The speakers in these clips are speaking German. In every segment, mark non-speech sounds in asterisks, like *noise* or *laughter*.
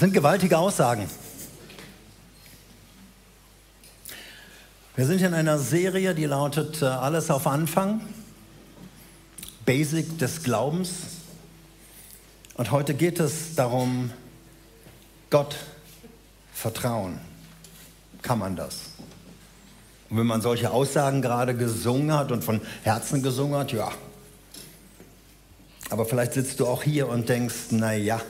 Das sind gewaltige Aussagen. Wir sind in einer Serie, die lautet äh, Alles auf Anfang, Basic des Glaubens. Und heute geht es darum, Gott vertrauen. Kann man das? Und wenn man solche Aussagen gerade gesungen hat und von Herzen gesungen hat, ja. Aber vielleicht sitzt du auch hier und denkst, na ja,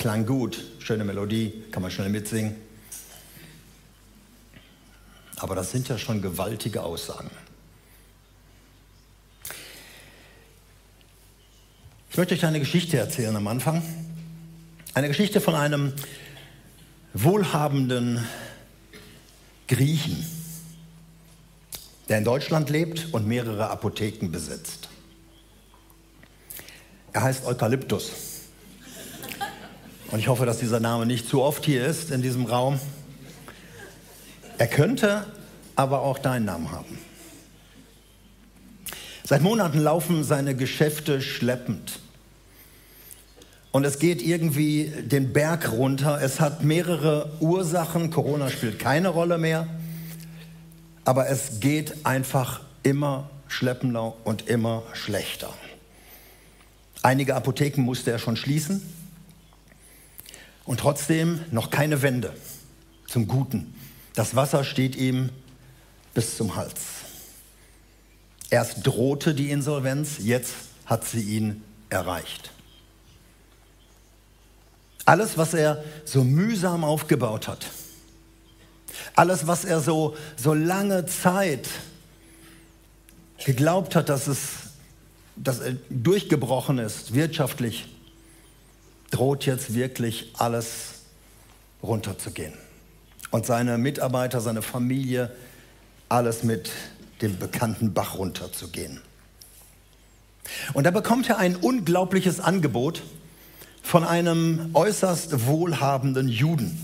klang gut, schöne Melodie, kann man schnell mitsingen. Aber das sind ja schon gewaltige Aussagen. Ich möchte euch eine Geschichte erzählen am Anfang. Eine Geschichte von einem wohlhabenden Griechen, der in Deutschland lebt und mehrere Apotheken besitzt. Er heißt Eukalyptus. Und ich hoffe, dass dieser Name nicht zu oft hier ist in diesem Raum. Er könnte aber auch deinen Namen haben. Seit Monaten laufen seine Geschäfte schleppend. Und es geht irgendwie den Berg runter. Es hat mehrere Ursachen. Corona spielt keine Rolle mehr. Aber es geht einfach immer schleppender und immer schlechter. Einige Apotheken musste er schon schließen. Und trotzdem noch keine Wende zum Guten. Das Wasser steht ihm bis zum Hals. Erst drohte die Insolvenz, jetzt hat sie ihn erreicht. Alles, was er so mühsam aufgebaut hat, alles, was er so, so lange Zeit geglaubt hat, dass es dass er durchgebrochen ist wirtschaftlich, droht jetzt wirklich alles runterzugehen. Und seine Mitarbeiter, seine Familie, alles mit dem bekannten Bach runterzugehen. Und da bekommt er ein unglaubliches Angebot von einem äußerst wohlhabenden Juden,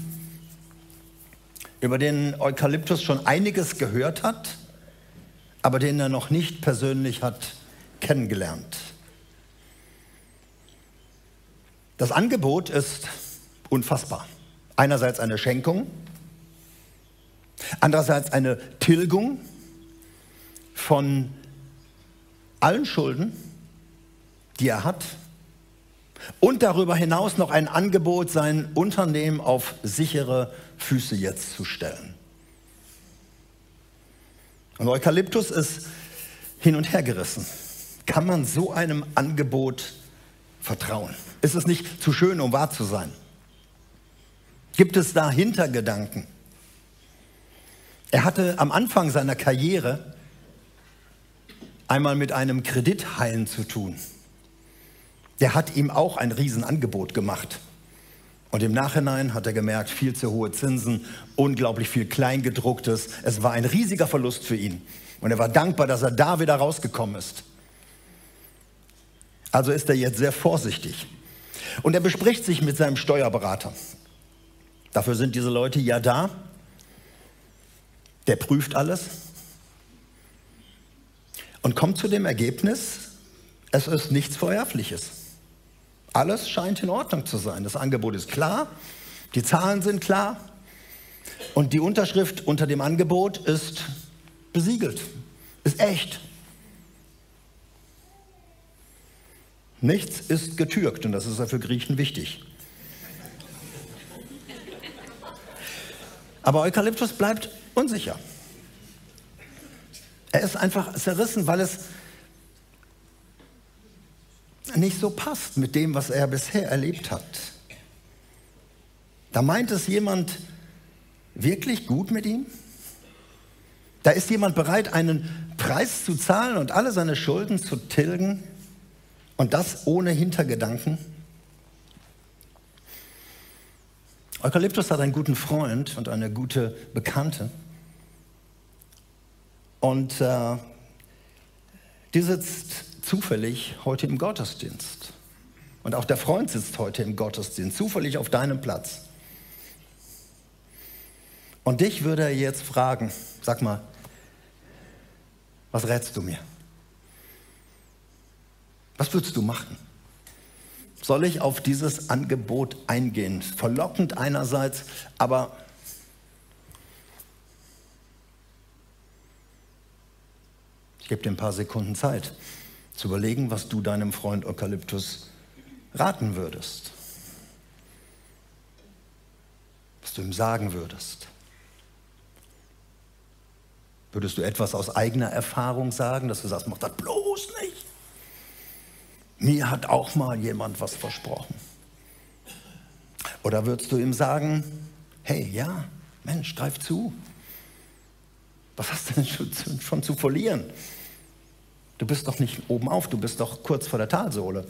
über den Eukalyptus schon einiges gehört hat, aber den er noch nicht persönlich hat kennengelernt. Das Angebot ist unfassbar. Einerseits eine Schenkung, andererseits eine Tilgung von allen Schulden, die er hat, und darüber hinaus noch ein Angebot, sein Unternehmen auf sichere Füße jetzt zu stellen. Und Eukalyptus ist hin und her gerissen. Kann man so einem Angebot vertrauen? Ist es nicht zu schön, um wahr zu sein? Gibt es da Hintergedanken? Er hatte am Anfang seiner Karriere einmal mit einem Kredithain zu tun. Der hat ihm auch ein Riesenangebot gemacht. Und im Nachhinein hat er gemerkt, viel zu hohe Zinsen, unglaublich viel Kleingedrucktes. Es war ein riesiger Verlust für ihn. Und er war dankbar, dass er da wieder rausgekommen ist. Also ist er jetzt sehr vorsichtig. Und er bespricht sich mit seinem Steuerberater. Dafür sind diese Leute ja da. Der prüft alles und kommt zu dem Ergebnis, es ist nichts Verwerfliches. Alles scheint in Ordnung zu sein. Das Angebot ist klar, die Zahlen sind klar und die Unterschrift unter dem Angebot ist besiegelt, ist echt. Nichts ist getürkt und das ist ja für Griechen wichtig. Aber Eukalyptus bleibt unsicher. Er ist einfach zerrissen, weil es nicht so passt mit dem, was er bisher erlebt hat. Da meint es jemand wirklich gut mit ihm? Da ist jemand bereit, einen Preis zu zahlen und alle seine Schulden zu tilgen? Und das ohne Hintergedanken. Eukalyptus hat einen guten Freund und eine gute Bekannte. Und äh, die sitzt zufällig heute im Gottesdienst. Und auch der Freund sitzt heute im Gottesdienst, zufällig auf deinem Platz. Und dich würde er jetzt fragen, sag mal, was rätst du mir? Was würdest du machen? soll ich auf dieses Angebot eingehen? Verlockend einerseits, aber ich gebe dir ein paar Sekunden Zeit zu überlegen, was du deinem Freund Eukalyptus raten würdest. Was du ihm sagen würdest. Würdest du etwas aus eigener Erfahrung sagen, dass du sagst, mach das bloß nicht? Mir hat auch mal jemand was versprochen. Oder würdest du ihm sagen, hey, ja, Mensch, greif zu. Was hast du denn schon, schon zu verlieren? Du bist doch nicht oben auf, du bist doch kurz vor der Talsohle.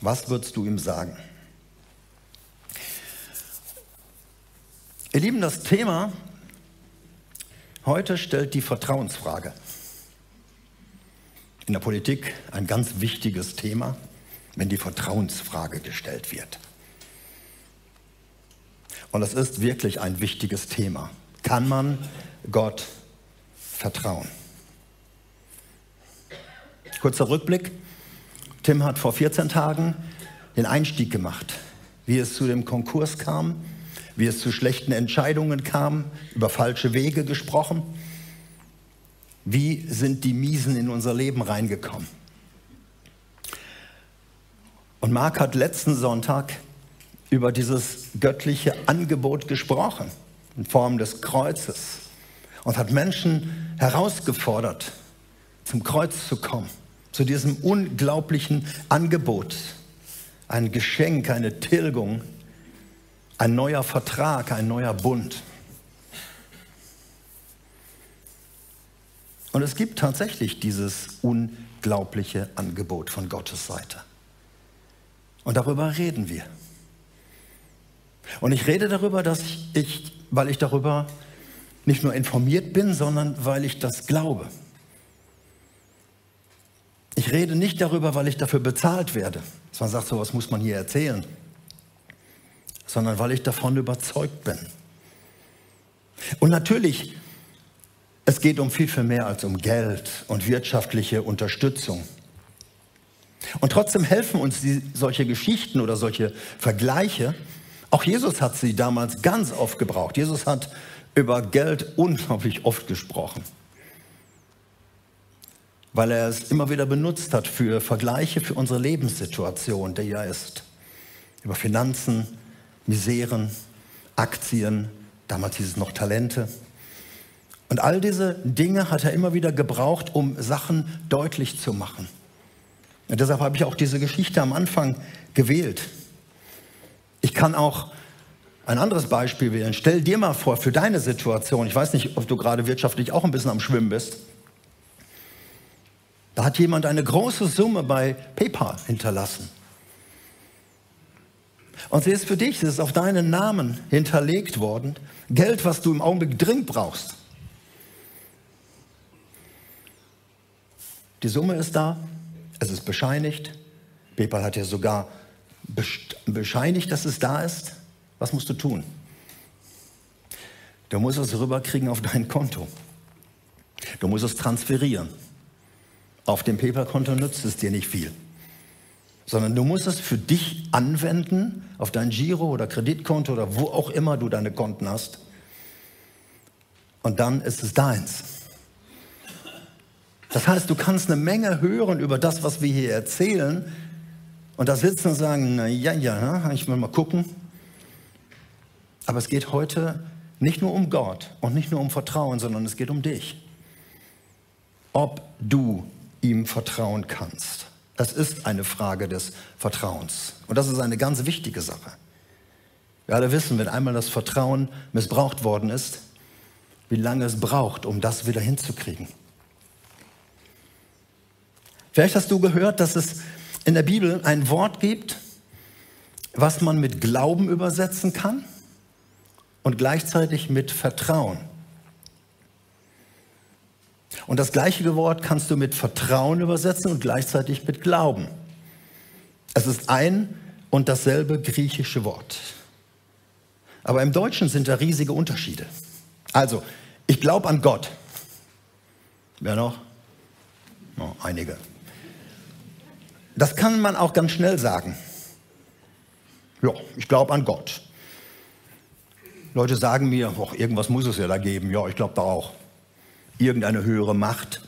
Was würdest du ihm sagen? Ihr Lieben, das Thema heute stellt die Vertrauensfrage. In der Politik ein ganz wichtiges Thema, wenn die Vertrauensfrage gestellt wird. Und das ist wirklich ein wichtiges Thema. Kann man Gott vertrauen? Kurzer Rückblick. Tim hat vor 14 Tagen den Einstieg gemacht, wie es zu dem Konkurs kam, wie es zu schlechten Entscheidungen kam, über falsche Wege gesprochen. Wie sind die Miesen in unser Leben reingekommen? Und Marc hat letzten Sonntag über dieses göttliche Angebot gesprochen, in Form des Kreuzes, und hat Menschen herausgefordert, zum Kreuz zu kommen zu diesem unglaublichen Angebot. Ein Geschenk, eine Tilgung, ein neuer Vertrag, ein neuer Bund. Und es gibt tatsächlich dieses unglaubliche Angebot von Gottes Seite. Und darüber reden wir. Und ich rede darüber, dass ich, weil ich darüber nicht nur informiert bin, sondern weil ich das glaube. Ich rede nicht darüber, weil ich dafür bezahlt werde. Dass man sagt, so was muss man hier erzählen. Sondern weil ich davon überzeugt bin. Und natürlich, es geht um viel, viel mehr als um Geld und wirtschaftliche Unterstützung. Und trotzdem helfen uns die, solche Geschichten oder solche Vergleiche. Auch Jesus hat sie damals ganz oft gebraucht. Jesus hat über Geld unglaublich oft gesprochen weil er es immer wieder benutzt hat für Vergleiche für unsere Lebenssituation, der ja ist. Über Finanzen, Miseren, Aktien, damals hieß es noch Talente. Und all diese Dinge hat er immer wieder gebraucht, um Sachen deutlich zu machen. Und deshalb habe ich auch diese Geschichte am Anfang gewählt. Ich kann auch ein anderes Beispiel wählen. Stell dir mal vor, für deine Situation, ich weiß nicht, ob du gerade wirtschaftlich auch ein bisschen am Schwimmen bist, da hat jemand eine große Summe bei PayPal hinterlassen. Und sie ist für dich, sie ist auf deinen Namen hinterlegt worden. Geld, was du im Augenblick dringend brauchst. Die Summe ist da, es ist bescheinigt. PayPal hat ja sogar bescheinigt, dass es da ist. Was musst du tun? Du musst es rüberkriegen auf dein Konto. Du musst es transferieren. Auf dem PayPal-Konto nützt es dir nicht viel, sondern du musst es für dich anwenden, auf dein Giro oder Kreditkonto oder wo auch immer du deine Konten hast. Und dann ist es deins. Das heißt, du kannst eine Menge hören über das, was wir hier erzählen und da sitzen und sagen, na ja, ja, ich will mal gucken. Aber es geht heute nicht nur um Gott und nicht nur um Vertrauen, sondern es geht um dich. Ob du ihm vertrauen kannst. Das ist eine Frage des Vertrauens. Und das ist eine ganz wichtige Sache. Wir alle wissen, wenn einmal das Vertrauen missbraucht worden ist, wie lange es braucht, um das wieder hinzukriegen. Vielleicht hast du gehört, dass es in der Bibel ein Wort gibt, was man mit Glauben übersetzen kann und gleichzeitig mit Vertrauen. Und das gleiche Wort kannst du mit Vertrauen übersetzen und gleichzeitig mit Glauben. Es ist ein und dasselbe griechische Wort. Aber im Deutschen sind da riesige Unterschiede. Also, ich glaube an Gott. Wer noch? Oh, einige. Das kann man auch ganz schnell sagen. Ja, ich glaube an Gott. Leute sagen mir, oh, irgendwas muss es ja da geben. Ja, ich glaube da auch. Irgendeine höhere Macht.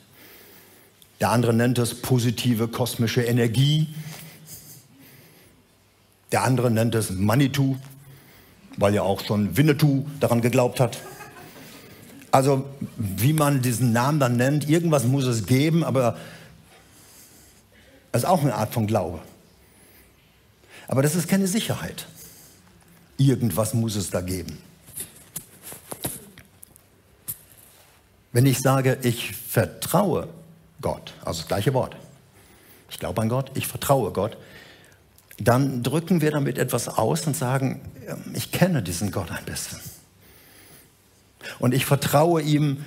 Der andere nennt es positive kosmische Energie. Der andere nennt es Manitou, weil ja auch schon Winnetou daran geglaubt hat. Also wie man diesen Namen dann nennt, irgendwas muss es geben, aber das ist auch eine Art von Glaube. Aber das ist keine Sicherheit. Irgendwas muss es da geben. Wenn ich sage, ich vertraue Gott, also das gleiche Wort, ich glaube an Gott, ich vertraue Gott, dann drücken wir damit etwas aus und sagen, ich kenne diesen Gott ein bisschen. Und ich vertraue ihm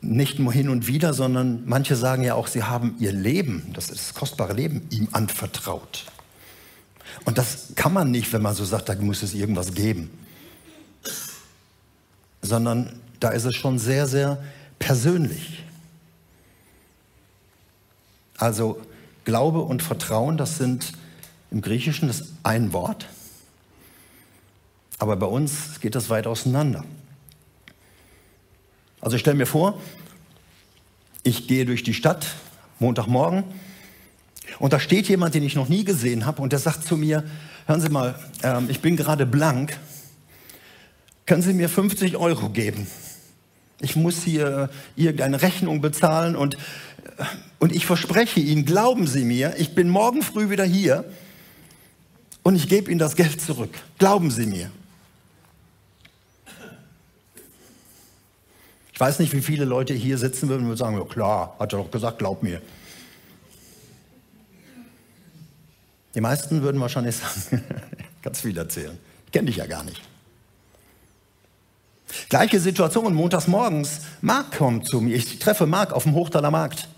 nicht nur hin und wieder, sondern manche sagen ja auch, sie haben ihr Leben, das ist das kostbare Leben, ihm anvertraut. Und das kann man nicht, wenn man so sagt, da muss es irgendwas geben. Sondern da ist es schon sehr, sehr persönlich. Also Glaube und Vertrauen, das sind im Griechischen das ein Wort. Aber bei uns geht das weit auseinander. Also ich stelle mir vor, ich gehe durch die Stadt, Montagmorgen, und da steht jemand, den ich noch nie gesehen habe, und der sagt zu mir, hören Sie mal, ähm, ich bin gerade blank, können Sie mir 50 Euro geben? Ich muss hier irgendeine Rechnung bezahlen und, äh, und ich verspreche Ihnen, glauben Sie mir, ich bin morgen früh wieder hier und ich gebe Ihnen das Geld zurück. Glauben Sie mir. Ich weiß nicht, wie viele Leute hier sitzen würden und sagen, ja klar, hat er doch gesagt, glaub mir. Die meisten würden wahrscheinlich sagen, *laughs* ganz viel erzählen. Ich kenne dich ja gar nicht. Gleiche Situation, montags morgens. Marc kommt zu mir. Ich treffe Marc auf dem Hochtaler Markt.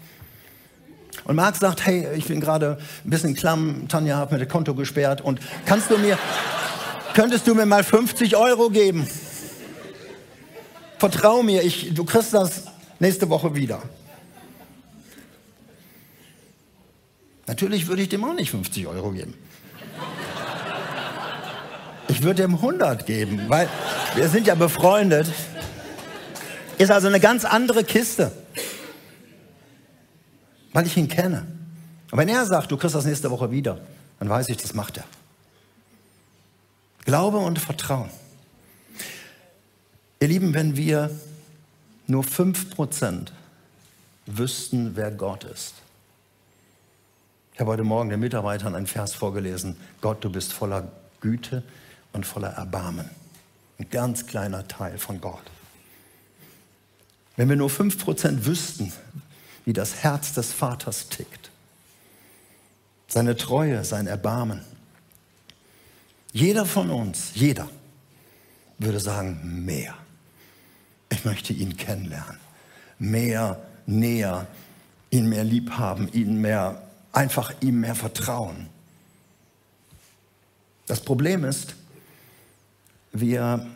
Und Marc sagt, hey, ich bin gerade ein bisschen klamm, Tanja hat mir das Konto gesperrt und kannst du mir, könntest du mir mal 50 Euro geben? Vertrau mir, ich, du kriegst das nächste Woche wieder. Natürlich würde ich dem auch nicht 50 Euro geben. Ich würde ihm 100 geben, weil wir sind ja befreundet. Ist also eine ganz andere Kiste, weil ich ihn kenne. Und wenn er sagt, du kriegst das nächste Woche wieder, dann weiß ich, das macht er. Glaube und Vertrauen. Ihr Lieben, wenn wir nur 5% wüssten, wer Gott ist. Ich habe heute Morgen den Mitarbeitern einen Vers vorgelesen. Gott, du bist voller Güte und voller Erbarmen. Ein ganz kleiner Teil von Gott. Wenn wir nur 5% wüssten, wie das Herz des Vaters tickt, seine Treue, sein Erbarmen, jeder von uns, jeder, würde sagen, mehr. Ich möchte ihn kennenlernen, mehr, näher, ihn mehr lieb haben, ihn mehr, einfach ihm mehr vertrauen. Das Problem ist, wir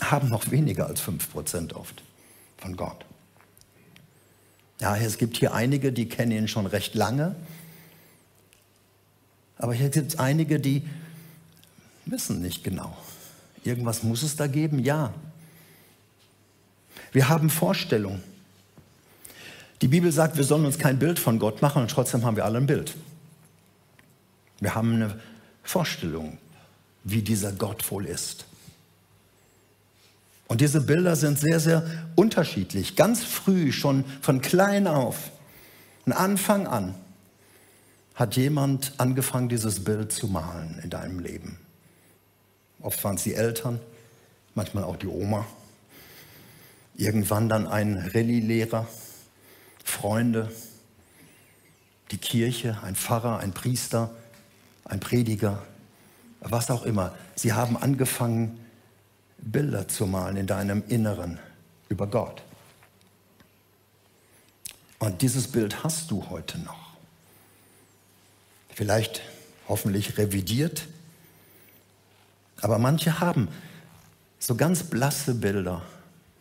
haben noch weniger als 5% oft von Gott. Ja, es gibt hier einige, die kennen ihn schon recht lange. Aber hier gibt es einige, die wissen nicht genau. Irgendwas muss es da geben, ja. Wir haben Vorstellungen. Die Bibel sagt, wir sollen uns kein Bild von Gott machen und trotzdem haben wir alle ein Bild. Wir haben eine Vorstellung, wie dieser Gott wohl ist. Und diese Bilder sind sehr, sehr unterschiedlich. Ganz früh, schon von klein auf, von Anfang an, hat jemand angefangen, dieses Bild zu malen in deinem Leben. Oft waren es die Eltern, manchmal auch die Oma Irgendwann dann ein Rallye-Lehrer, Freunde, die Kirche, ein Pfarrer, ein Priester, ein Prediger, was auch immer. Sie haben angefangen, Bilder zu malen in deinem Inneren über Gott. Und dieses Bild hast du heute noch. Vielleicht hoffentlich revidiert. Aber manche haben so ganz blasse Bilder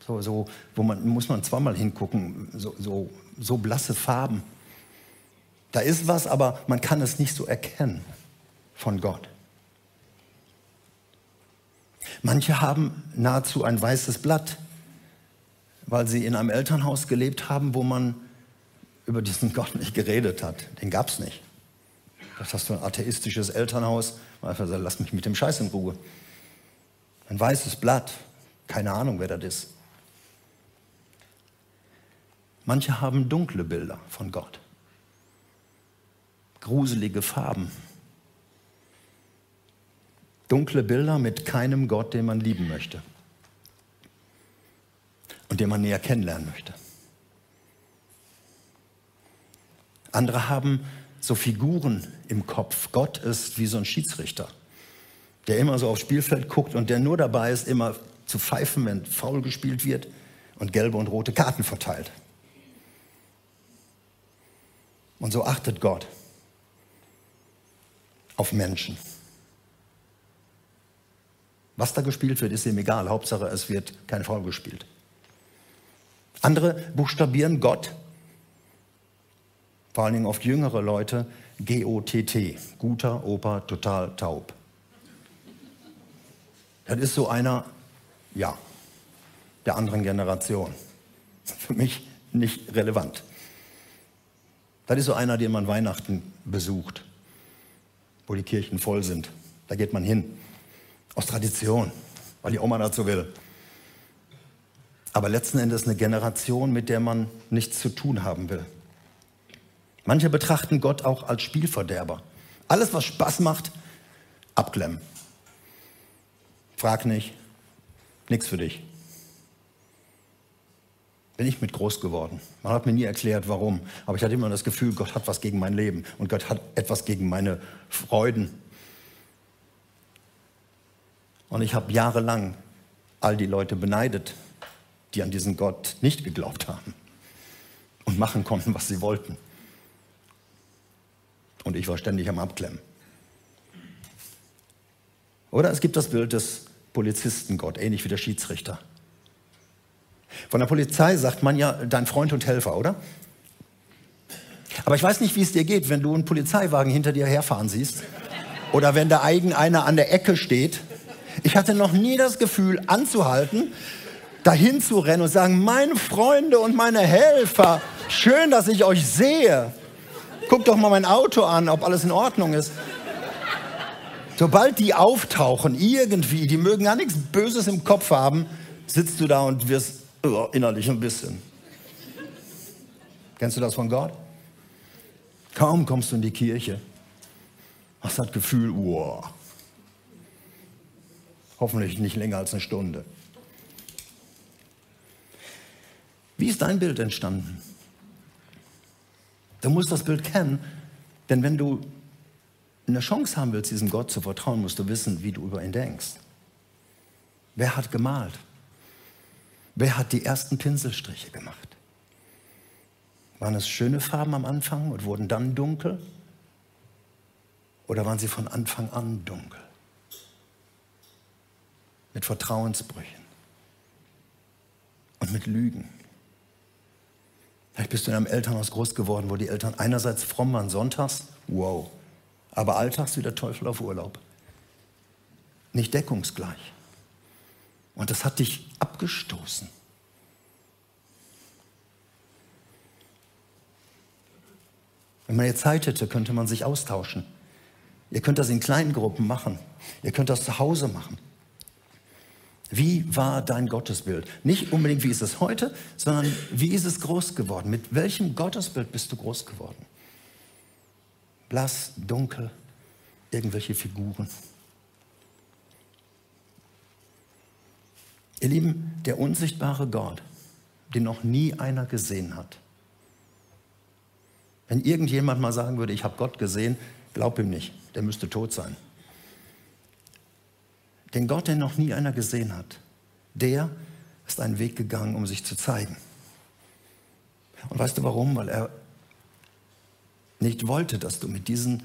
so, so, wo man muss man zweimal hingucken, so, so, so blasse Farben. Da ist was, aber man kann es nicht so erkennen von Gott. Manche haben nahezu ein weißes Blatt, weil sie in einem Elternhaus gelebt haben, wo man über diesen *laughs* Gott nicht geredet hat. Den gab es nicht. Das hast du ein atheistisches Elternhaus. Lass mich mit dem Scheiß in Ruhe. Ein weißes Blatt. Keine Ahnung, wer das ist. Manche haben dunkle Bilder von Gott. Gruselige Farben. Dunkle Bilder mit keinem Gott, den man lieben möchte. Und den man näher kennenlernen möchte. Andere haben so Figuren im Kopf. Gott ist wie so ein Schiedsrichter, der immer so aufs Spielfeld guckt und der nur dabei ist, immer zu pfeifen, wenn faul gespielt wird und gelbe und rote Karten verteilt. Und so achtet Gott auf Menschen. Was da gespielt wird, ist ihm egal. Hauptsache, es wird kein Foul gespielt. Andere buchstabieren Gott, vor allen Dingen oft jüngere Leute, G-O-T-T, guter Opa, total taub. Das ist so einer, ja, der anderen Generation. Für mich nicht relevant. Das ist so einer, den man Weihnachten besucht, wo die Kirchen voll sind. Da geht man hin. Aus Tradition, weil die Oma dazu will. Aber letzten Endes eine Generation, mit der man nichts zu tun haben will. Manche betrachten Gott auch als Spielverderber. Alles, was Spaß macht, abklemmen. Frag nicht, nichts für dich bin ich mit groß geworden. Man hat mir nie erklärt, warum. Aber ich hatte immer das Gefühl, Gott hat was gegen mein Leben und Gott hat etwas gegen meine Freuden. Und ich habe jahrelang all die Leute beneidet, die an diesen Gott nicht geglaubt haben und machen konnten, was sie wollten. Und ich war ständig am Abklemmen. Oder es gibt das Bild des Polizisten Gott, ähnlich wie der Schiedsrichter. Von der Polizei sagt man ja dein Freund und Helfer, oder? Aber ich weiß nicht, wie es dir geht, wenn du einen Polizeiwagen hinter dir herfahren siehst oder wenn da einer an der Ecke steht. Ich hatte noch nie das Gefühl, anzuhalten, dahin zu rennen und sagen, meine Freunde und meine Helfer, schön, dass ich euch sehe. Guckt doch mal mein Auto an, ob alles in Ordnung ist. Sobald die auftauchen, irgendwie, die mögen gar nichts Böses im Kopf haben, sitzt du da und wirst ja, innerlich ein bisschen. Kennst du das von Gott? Kaum kommst du in die Kirche, hast das Gefühl, wow. Hoffentlich nicht länger als eine Stunde. Wie ist dein Bild entstanden? Du musst das Bild kennen, denn wenn du eine Chance haben willst, diesem Gott zu vertrauen, musst du wissen, wie du über ihn denkst. Wer hat gemalt? Wer hat die ersten Pinselstriche gemacht? Waren es schöne Farben am Anfang und wurden dann dunkel? Oder waren sie von Anfang an dunkel? Mit Vertrauensbrüchen und mit Lügen. Vielleicht bist du in einem Elternhaus groß geworden, wo die Eltern einerseits fromm waren sonntags, wow, aber alltags wie der Teufel auf Urlaub. Nicht deckungsgleich. Und das hat dich abgestoßen. Wenn man jetzt Zeit hätte, könnte man sich austauschen. Ihr könnt das in kleinen Gruppen machen. Ihr könnt das zu Hause machen. Wie war dein Gottesbild? Nicht unbedingt, wie ist es heute, sondern wie ist es groß geworden? Mit welchem Gottesbild bist du groß geworden? Blass, dunkel, irgendwelche Figuren. Ihr Lieben, der unsichtbare Gott, den noch nie einer gesehen hat. Wenn irgendjemand mal sagen würde, ich habe Gott gesehen, glaub ihm nicht, der müsste tot sein. Den Gott, den noch nie einer gesehen hat, der ist einen Weg gegangen, um sich zu zeigen. Und weißt du warum? Weil er nicht wollte, dass du mit diesen,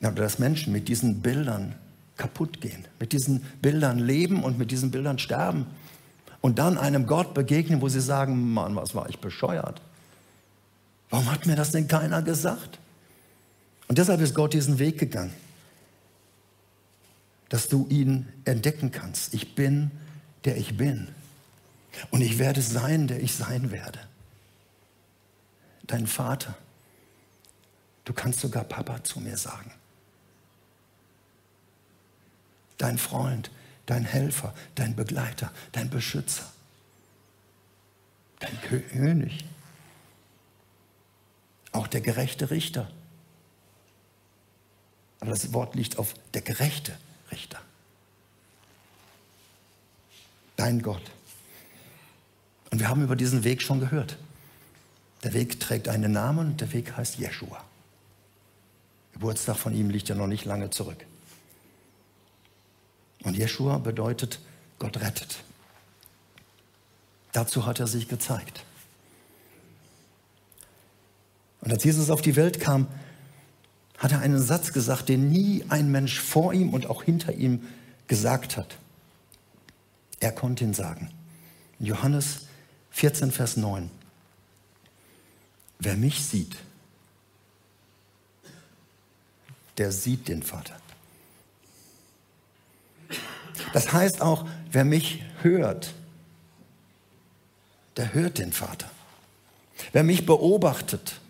dass Menschen mit diesen Bildern kaputt gehen, mit diesen Bildern leben und mit diesen Bildern sterben und dann einem Gott begegnen, wo sie sagen, Mann, was war ich bescheuert? Warum hat mir das denn keiner gesagt? Und deshalb ist Gott diesen Weg gegangen, dass du ihn entdecken kannst. Ich bin, der ich bin. Und ich werde sein, der ich sein werde. Dein Vater. Du kannst sogar Papa zu mir sagen. Dein Freund, dein Helfer, dein Begleiter, dein Beschützer, dein König. Auch der gerechte Richter. Aber das Wort liegt auf der gerechte Richter. Dein Gott. Und wir haben über diesen Weg schon gehört. Der Weg trägt einen Namen und der Weg heißt Jeshua. Geburtstag von ihm liegt ja noch nicht lange zurück. Und Jeshua bedeutet, Gott rettet. Dazu hat er sich gezeigt. Und als Jesus auf die Welt kam, hat er einen Satz gesagt, den nie ein Mensch vor ihm und auch hinter ihm gesagt hat. Er konnte ihn sagen. Johannes 14, Vers 9. Wer mich sieht, der sieht den Vater. Das heißt auch, wer mich hört, der hört den Vater. Wer mich beobachtet,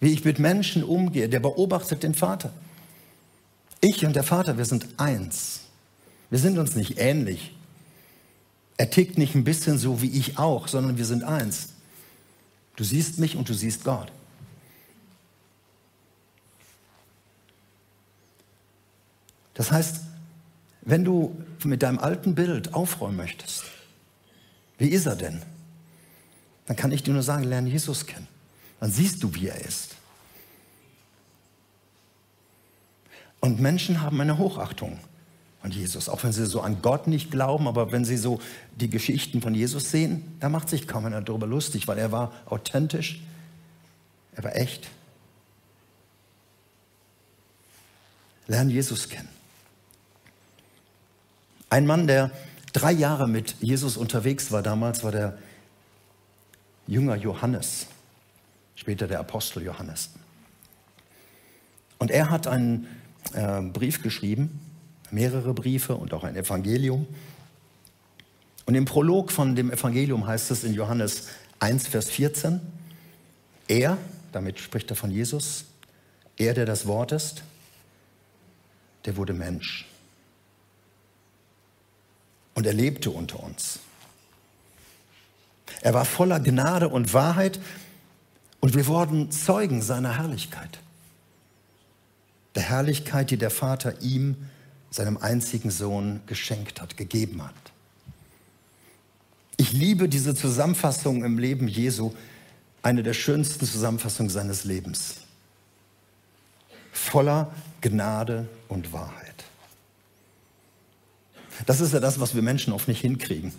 wie ich mit Menschen umgehe, der beobachtet den Vater. Ich und der Vater, wir sind eins. Wir sind uns nicht ähnlich. Er tickt nicht ein bisschen so wie ich auch, sondern wir sind eins. Du siehst mich und du siehst Gott. Das heißt, wenn du mit deinem alten Bild aufräumen möchtest, wie ist er denn? Dann kann ich dir nur sagen, lerne Jesus kennen. Dann siehst du, wie er ist. Und Menschen haben eine Hochachtung an Jesus, auch wenn sie so an Gott nicht glauben, aber wenn sie so die Geschichten von Jesus sehen, da macht sich kaum einer darüber lustig, weil er war authentisch, er war echt. Lernen Jesus kennen. Ein Mann, der drei Jahre mit Jesus unterwegs war damals, war der Jünger Johannes später der Apostel Johannes. Und er hat einen äh, Brief geschrieben, mehrere Briefe und auch ein Evangelium. Und im Prolog von dem Evangelium heißt es in Johannes 1, Vers 14, er, damit spricht er von Jesus, er, der das Wort ist, der wurde Mensch. Und er lebte unter uns. Er war voller Gnade und Wahrheit und wir wurden Zeugen seiner Herrlichkeit. Der Herrlichkeit, die der Vater ihm, seinem einzigen Sohn, geschenkt hat, gegeben hat. Ich liebe diese Zusammenfassung im Leben Jesu, eine der schönsten Zusammenfassungen seines Lebens. Voller Gnade und Wahrheit. Das ist ja das, was wir Menschen oft nicht hinkriegen.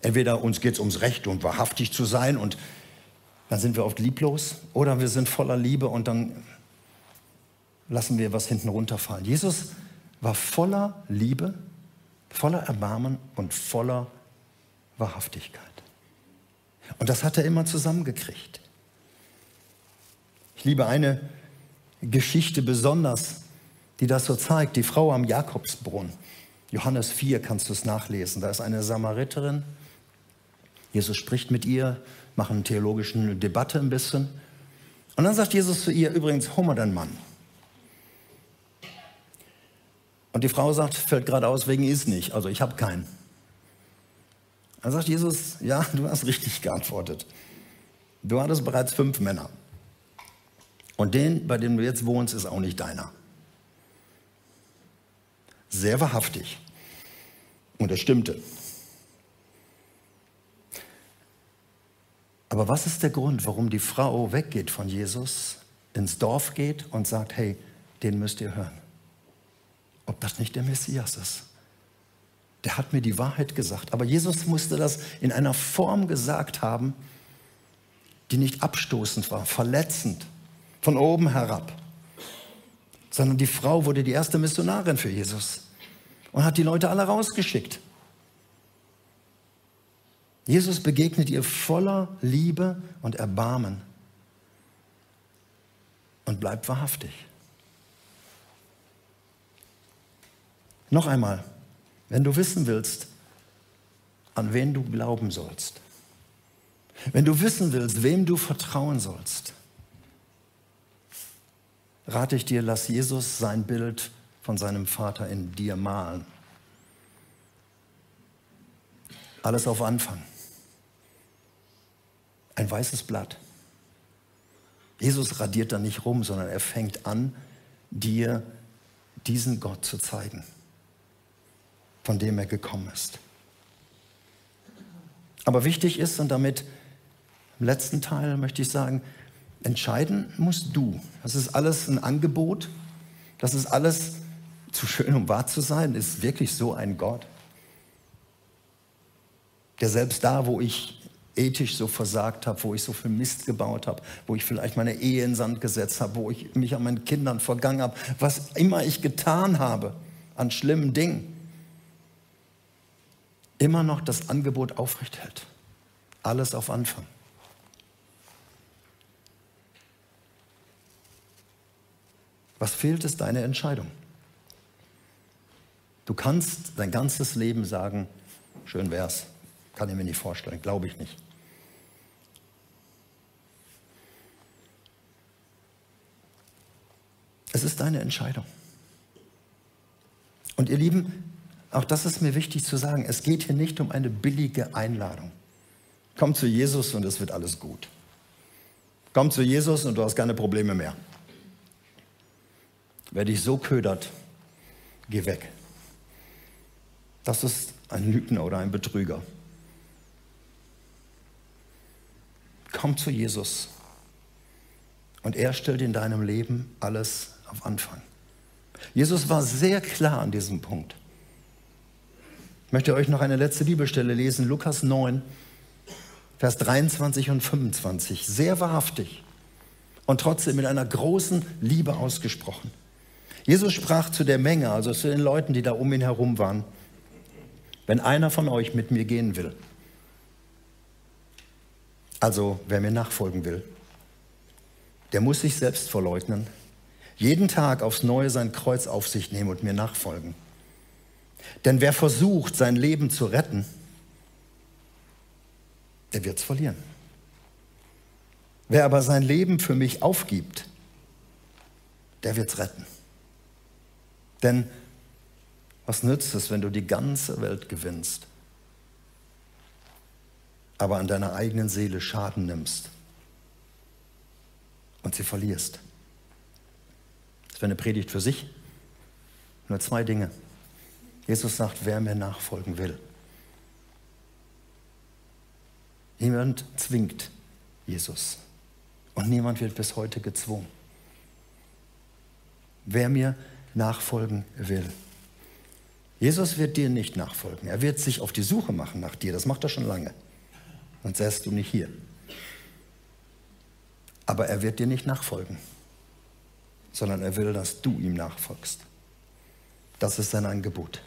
Entweder uns geht es ums Recht und wahrhaftig zu sein und dann sind wir oft lieblos oder wir sind voller Liebe und dann lassen wir was hinten runterfallen. Jesus war voller Liebe, voller Erbarmen und voller Wahrhaftigkeit. Und das hat er immer zusammengekriegt. Ich liebe eine Geschichte besonders, die das so zeigt, die Frau am Jakobsbrunnen. Johannes 4 kannst du es nachlesen. Da ist eine Samariterin. Jesus spricht mit ihr, machen eine theologische Debatte ein bisschen. Und dann sagt Jesus zu ihr, übrigens, hol mal deinen Mann. Und die Frau sagt, fällt gerade aus, wegen ist nicht, also ich habe keinen. Dann sagt Jesus, ja, du hast richtig geantwortet. Du hattest bereits fünf Männer. Und den, bei dem du jetzt wohnst, ist auch nicht deiner. Sehr wahrhaftig. Und es stimmte. Aber was ist der Grund, warum die Frau weggeht von Jesus, ins Dorf geht und sagt, hey, den müsst ihr hören? Ob das nicht der Messias ist? Der hat mir die Wahrheit gesagt. Aber Jesus musste das in einer Form gesagt haben, die nicht abstoßend war, verletzend, von oben herab. Sondern die Frau wurde die erste Missionarin für Jesus und hat die Leute alle rausgeschickt. Jesus begegnet ihr voller Liebe und Erbarmen. und bleib wahrhaftig. Noch einmal, wenn du wissen willst, an wen du glauben sollst, wenn du wissen willst, wem du vertrauen sollst, rate ich dir, lass Jesus sein Bild von seinem Vater in dir malen. Alles auf Anfang. Ein weißes Blatt. Jesus radiert da nicht rum, sondern er fängt an, dir diesen Gott zu zeigen, von dem er gekommen ist. Aber wichtig ist, und damit im letzten Teil möchte ich sagen, entscheiden musst du. Das ist alles ein Angebot. Das ist alles zu schön, um wahr zu sein. Ist wirklich so ein Gott, der selbst da, wo ich ethisch so versagt habe, wo ich so viel Mist gebaut habe, wo ich vielleicht meine Ehe in Sand gesetzt habe, wo ich mich an meinen Kindern vergangen habe, was immer ich getan habe an schlimmen Dingen, immer noch das Angebot aufrecht hält. Alles auf Anfang. Was fehlt, ist deine Entscheidung. Du kannst dein ganzes Leben sagen, schön wär's, kann ich mir nicht vorstellen, glaube ich nicht. Es ist deine Entscheidung. Und ihr Lieben, auch das ist mir wichtig zu sagen, es geht hier nicht um eine billige Einladung. Komm zu Jesus und es wird alles gut. Komm zu Jesus und du hast keine Probleme mehr. Wer dich so ködert, geh weg. Das ist ein Lügner oder ein Betrüger. Komm zu Jesus und er stellt in deinem Leben alles auf Anfang. Jesus war sehr klar an diesem Punkt. Ich möchte euch noch eine letzte Bibelstelle lesen, Lukas 9, Vers 23 und 25. Sehr wahrhaftig und trotzdem mit einer großen Liebe ausgesprochen. Jesus sprach zu der Menge, also zu den Leuten, die da um ihn herum waren, wenn einer von euch mit mir gehen will, also wer mir nachfolgen will, der muss sich selbst verleugnen, jeden Tag aufs Neue sein Kreuz auf sich nehmen und mir nachfolgen. Denn wer versucht, sein Leben zu retten, der wird es verlieren. Wer aber sein Leben für mich aufgibt, der wird es retten. Denn was nützt es, wenn du die ganze Welt gewinnst, aber an deiner eigenen Seele Schaden nimmst und sie verlierst? Das wäre eine Predigt für sich. Nur zwei Dinge. Jesus sagt, wer mir nachfolgen will. Niemand zwingt Jesus. Und niemand wird bis heute gezwungen. Wer mir nachfolgen will. Jesus wird dir nicht nachfolgen. Er wird sich auf die Suche machen nach dir. Das macht er schon lange. Sonst wärst du nicht hier. Aber er wird dir nicht nachfolgen sondern er will, dass du ihm nachfolgst. Das ist sein Angebot.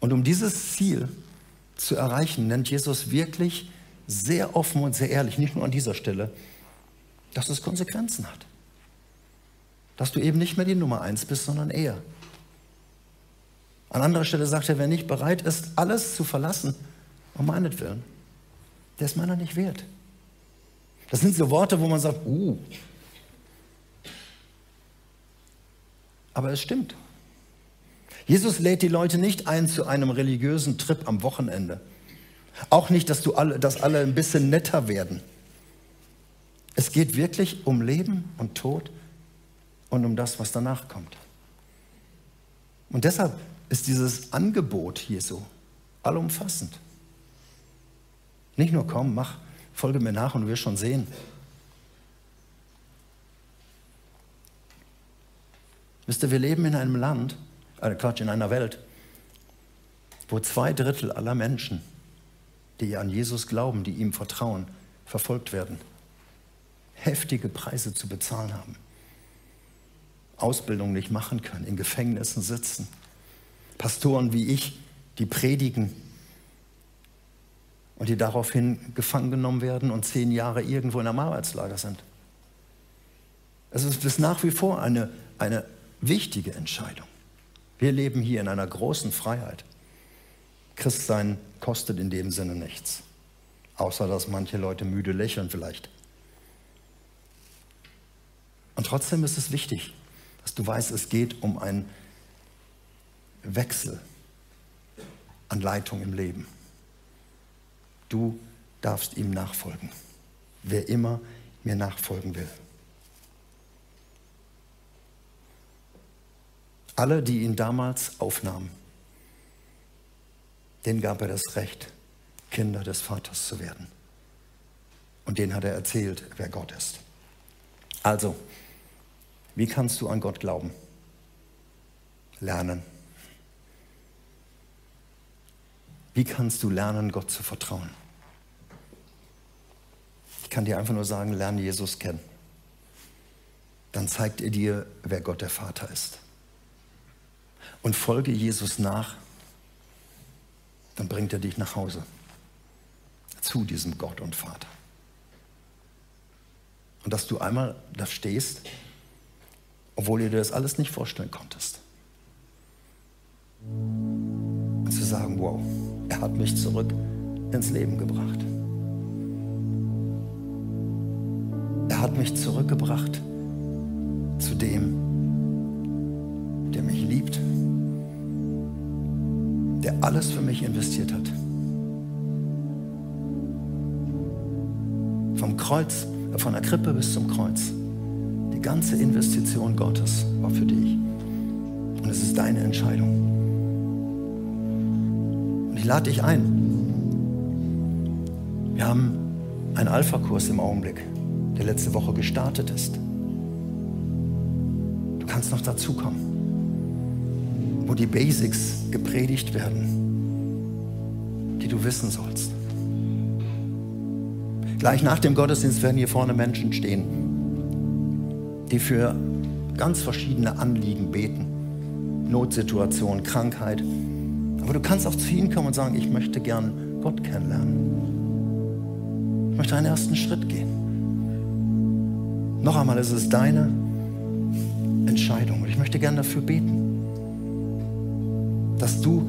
Und um dieses Ziel zu erreichen, nennt Jesus wirklich sehr offen und sehr ehrlich, nicht nur an dieser Stelle, dass es Konsequenzen hat. Dass du eben nicht mehr die Nummer eins bist, sondern er. An anderer Stelle sagt er, wer nicht bereit ist, alles zu verlassen, um meinetwillen, der ist meiner nicht wert. Das sind so Worte, wo man sagt, uh, Aber es stimmt. Jesus lädt die Leute nicht ein zu einem religiösen Trip am Wochenende. Auch nicht, dass, du alle, dass alle ein bisschen netter werden. Es geht wirklich um Leben und Tod und um das, was danach kommt. Und deshalb ist dieses Angebot Jesu allumfassend. Nicht nur komm, mach, folge mir nach und wirst schon sehen. Wisst ihr, wir leben in einem Land, äh Quatsch, in einer Welt, wo zwei Drittel aller Menschen, die an Jesus glauben, die ihm vertrauen, verfolgt werden, heftige Preise zu bezahlen haben, Ausbildung nicht machen können, in Gefängnissen sitzen, Pastoren wie ich, die predigen und die daraufhin gefangen genommen werden und zehn Jahre irgendwo in einem Arbeitslager sind. Es ist nach wie vor eine, eine wichtige Entscheidung. Wir leben hier in einer großen Freiheit. Christsein kostet in dem Sinne nichts, außer dass manche Leute müde lächeln vielleicht. Und trotzdem ist es wichtig, dass du weißt, es geht um einen Wechsel an Leitung im Leben. Du darfst ihm nachfolgen, wer immer mir nachfolgen will. Alle, die ihn damals aufnahmen, denen gab er das Recht, Kinder des Vaters zu werden. Und denen hat er erzählt, wer Gott ist. Also, wie kannst du an Gott glauben? Lernen. Wie kannst du lernen, Gott zu vertrauen? Ich kann dir einfach nur sagen, lerne Jesus kennen. Dann zeigt er dir, wer Gott der Vater ist und folge Jesus nach, dann bringt er dich nach Hause zu diesem Gott und Vater. Und dass du einmal da stehst, obwohl du dir das alles nicht vorstellen konntest. Zu sagen, wow, er hat mich zurück ins Leben gebracht. Er hat mich zurückgebracht zu dem, der mich liebt, der alles für mich investiert hat. Vom Kreuz, äh, von der Krippe bis zum Kreuz. Ganze Investition Gottes war für dich. Und es ist deine Entscheidung. Und ich lade dich ein. Wir haben einen Alpha-Kurs im Augenblick, der letzte Woche gestartet ist. Du kannst noch dazukommen wo die Basics gepredigt werden, die du wissen sollst. Gleich nach dem Gottesdienst werden hier vorne Menschen stehen, die für ganz verschiedene Anliegen beten. Notsituation, Krankheit. Aber du kannst auch zu ihnen kommen und sagen, ich möchte gern Gott kennenlernen. Ich möchte einen ersten Schritt gehen. Noch einmal, es ist deine Entscheidung und ich möchte gern dafür beten dass du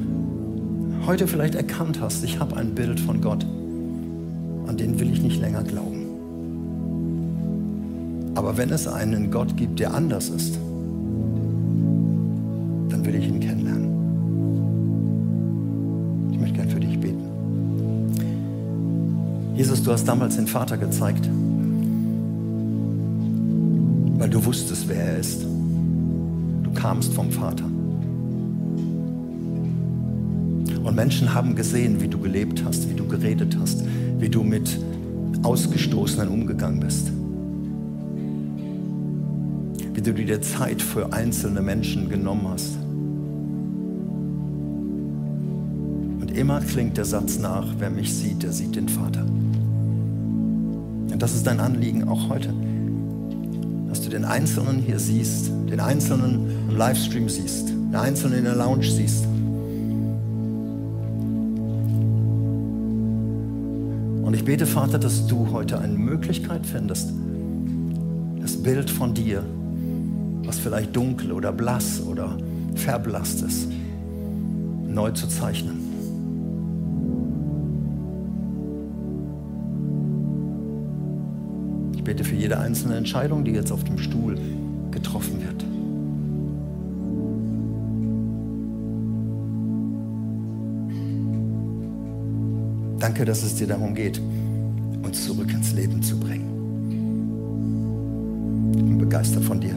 heute vielleicht erkannt hast, ich habe ein Bild von Gott, an den will ich nicht länger glauben. Aber wenn es einen Gott gibt, der anders ist, dann will ich ihn kennenlernen. Ich möchte gern für dich beten. Jesus, du hast damals den Vater gezeigt, weil du wusstest, wer er ist. Du kamst vom Vater. Und Menschen haben gesehen, wie du gelebt hast, wie du geredet hast, wie du mit Ausgestoßenen umgegangen bist. Du dir Zeit für einzelne Menschen genommen hast. Und immer klingt der Satz nach, wer mich sieht, der sieht den Vater. Und das ist dein Anliegen auch heute. Dass du den Einzelnen hier siehst, den Einzelnen im Livestream siehst, den Einzelnen in der Lounge siehst Und ich bete, Vater, dass du heute eine Möglichkeit findest, das Bild von dir, was vielleicht dunkel oder blass oder verblasst ist, neu zu zeichnen. Ich bete für jede einzelne Entscheidung, die jetzt auf dem Stuhl getroffen wird. Danke, dass es dir darum geht, uns zurück ins Leben zu bringen. Ich bin begeistert von dir.